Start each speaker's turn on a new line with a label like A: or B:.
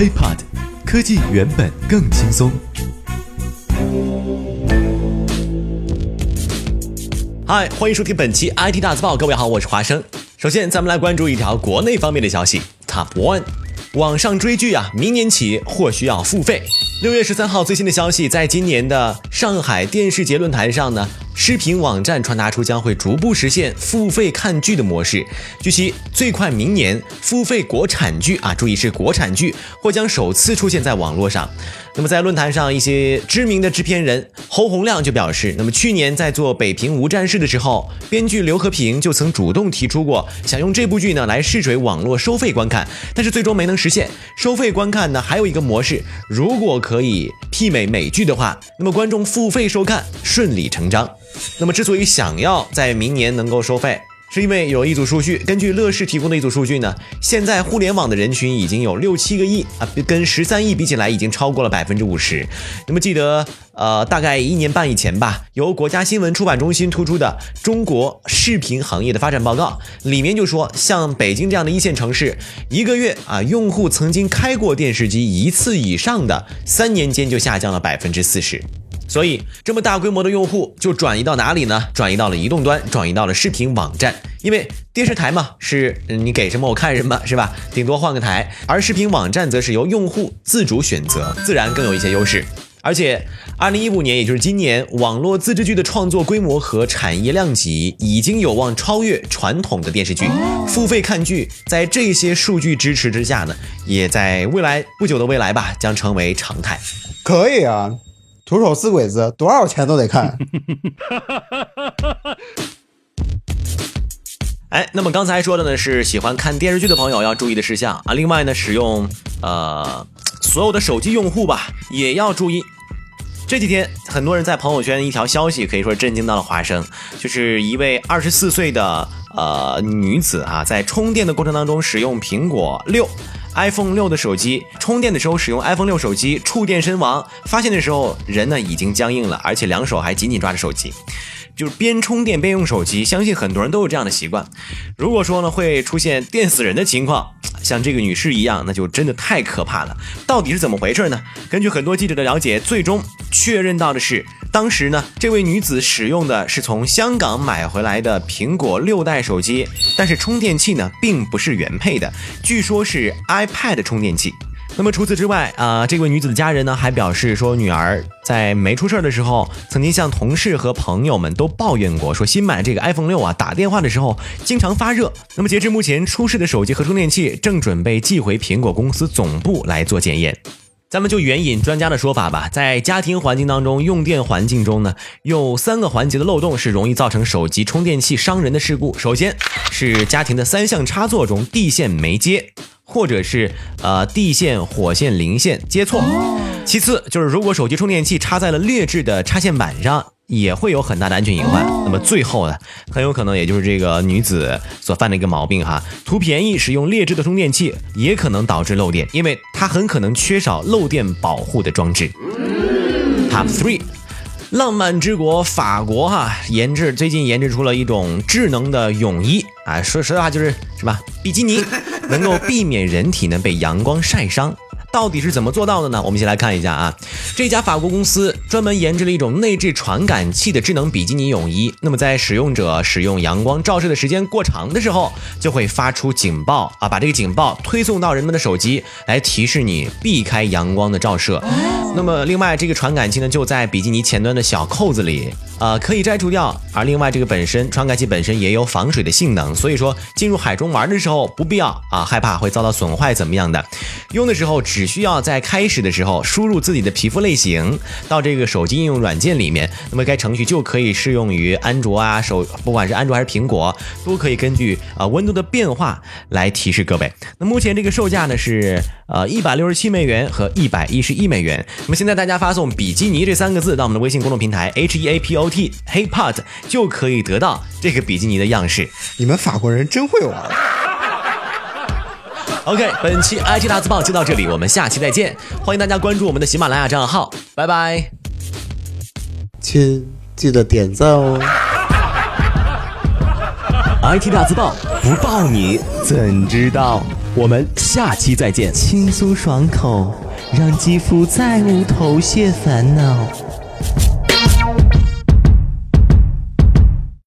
A: HeyPod，科技原本更轻松。嗨，欢迎收听本期 IT 大字报，各位好，我是华生。首先，咱们来关注一条国内方面的消息，Top One，网上追剧啊，明年起或需要付费。六月十三号最新的消息，在今年的上海电视节论坛上呢。视频网站传达出将会逐步实现付费看剧的模式。据悉，最快明年付费国产剧啊，注意是国产剧，或将首次出现在网络上。那么在论坛上，一些知名的制片人侯洪亮就表示，那么去年在做《北平无战事》的时候，编剧刘和平就曾主动提出过，想用这部剧呢来试水网络收费观看，但是最终没能实现。收费观看呢还有一个模式，如果可以媲美美剧的话，那么观众付费收看顺理成章。那么，之所以想要在明年能够收费，是因为有一组数据，根据乐视提供的一组数据呢，现在互联网的人群已经有六七个亿啊，跟十三亿比起来，已经超过了百分之五十。那么，记得呃，大概一年半以前吧，由国家新闻出版中心突出的《中国视频行业的发展报告》里面就说，像北京这样的一线城市，一个月啊，用户曾经开过电视机一次以上的，三年间就下降了百分之四十。所以，这么大规模的用户就转移到哪里呢？转移到了移动端，转移到了视频网站。因为电视台嘛，是你给什么我看什么，是吧？顶多换个台。而视频网站则是由用户自主选择，自然更有一些优势。而且，二零一五年，也就是今年，网络自制剧的创作规模和产业量级已经有望超越传统的电视剧。付费看剧，在这些数据支持之下呢，也在未来不久的未来吧，将成为常态。
B: 可以啊。徒手撕鬼子，多少钱都得看。
A: 哎，那么刚才说的呢是喜欢看电视剧的朋友要注意的事项啊。另外呢，使用呃所有的手机用户吧也要注意。这几天很多人在朋友圈一条消息可以说震惊到了华生，就是一位二十四岁的呃女子啊，在充电的过程当中使用苹果六。iPhone 六的手机充电的时候使用 iPhone 六手机触电身亡，发现的时候人呢已经僵硬了，而且两手还紧紧抓着手机，就是边充电边用手机。相信很多人都有这样的习惯。如果说呢会出现电死人的情况，像这个女士一样，那就真的太可怕了。到底是怎么回事呢？根据很多记者的了解，最终确认到的是。当时呢，这位女子使用的是从香港买回来的苹果六代手机，但是充电器呢并不是原配的，据说是 iPad 充电器。那么除此之外啊，这位女子的家人呢还表示说，女儿在没出事的时候，曾经向同事和朋友们都抱怨过，说新买这个 iPhone 六啊，打电话的时候经常发热。那么截至目前，出事的手机和充电器正准备寄回苹果公司总部来做检验。咱们就援引专家的说法吧，在家庭环境当中，用电环境中呢，有三个环节的漏洞是容易造成手机充电器伤人的事故。首先是家庭的三相插座中地线没接，或者是呃地线、火线、零线接错。其次就是如果手机充电器插在了劣质的插线板上。也会有很大的安全隐患。那么最后呢，很有可能也就是这个女子所犯的一个毛病哈，图便宜使用劣质的充电器，也可能导致漏电，因为它很可能缺少漏电保护的装置。Top three，浪漫之国法国哈研制最近研制出了一种智能的泳衣啊，说实话就是什么，比基尼 能够避免人体呢被阳光晒伤。到底是怎么做到的呢？我们先来看一下啊，这家法国公司专门研制了一种内置传感器的智能比基尼泳衣。那么在使用者使用阳光照射的时间过长的时候，就会发出警报啊，把这个警报推送到人们的手机，来提示你避开阳光的照射。那么另外这个传感器呢，就在比基尼前端的小扣子里。呃，可以摘除掉。而另外，这个本身传感器本身也有防水的性能，所以说进入海中玩的时候不必要啊害怕会遭到损坏怎么样的。用的时候只只需要在开始的时候输入自己的皮肤类型到这个手机应用软件里面，那么该程序就可以适用于安卓啊手，不管是安卓还是苹果，都可以根据啊温度的变化来提示各位。那目前这个售价呢是呃一百六十七美元和一百一十一美元。那么现在大家发送“比基尼”这三个字到我们的微信公众平台 H E A P O。T HeyPod 就可以得到这个比基尼的样式。
B: 你们法国人真会玩。
A: OK，本期 IT 大字报就到这里，我们下期再见。欢迎大家关注我们的喜马拉雅账号，拜拜。
B: 亲，记得点赞哦。
A: IT 大字报不报你怎知道？
C: 我们下期再见。
A: 轻松爽口，让肌肤再无头屑烦恼。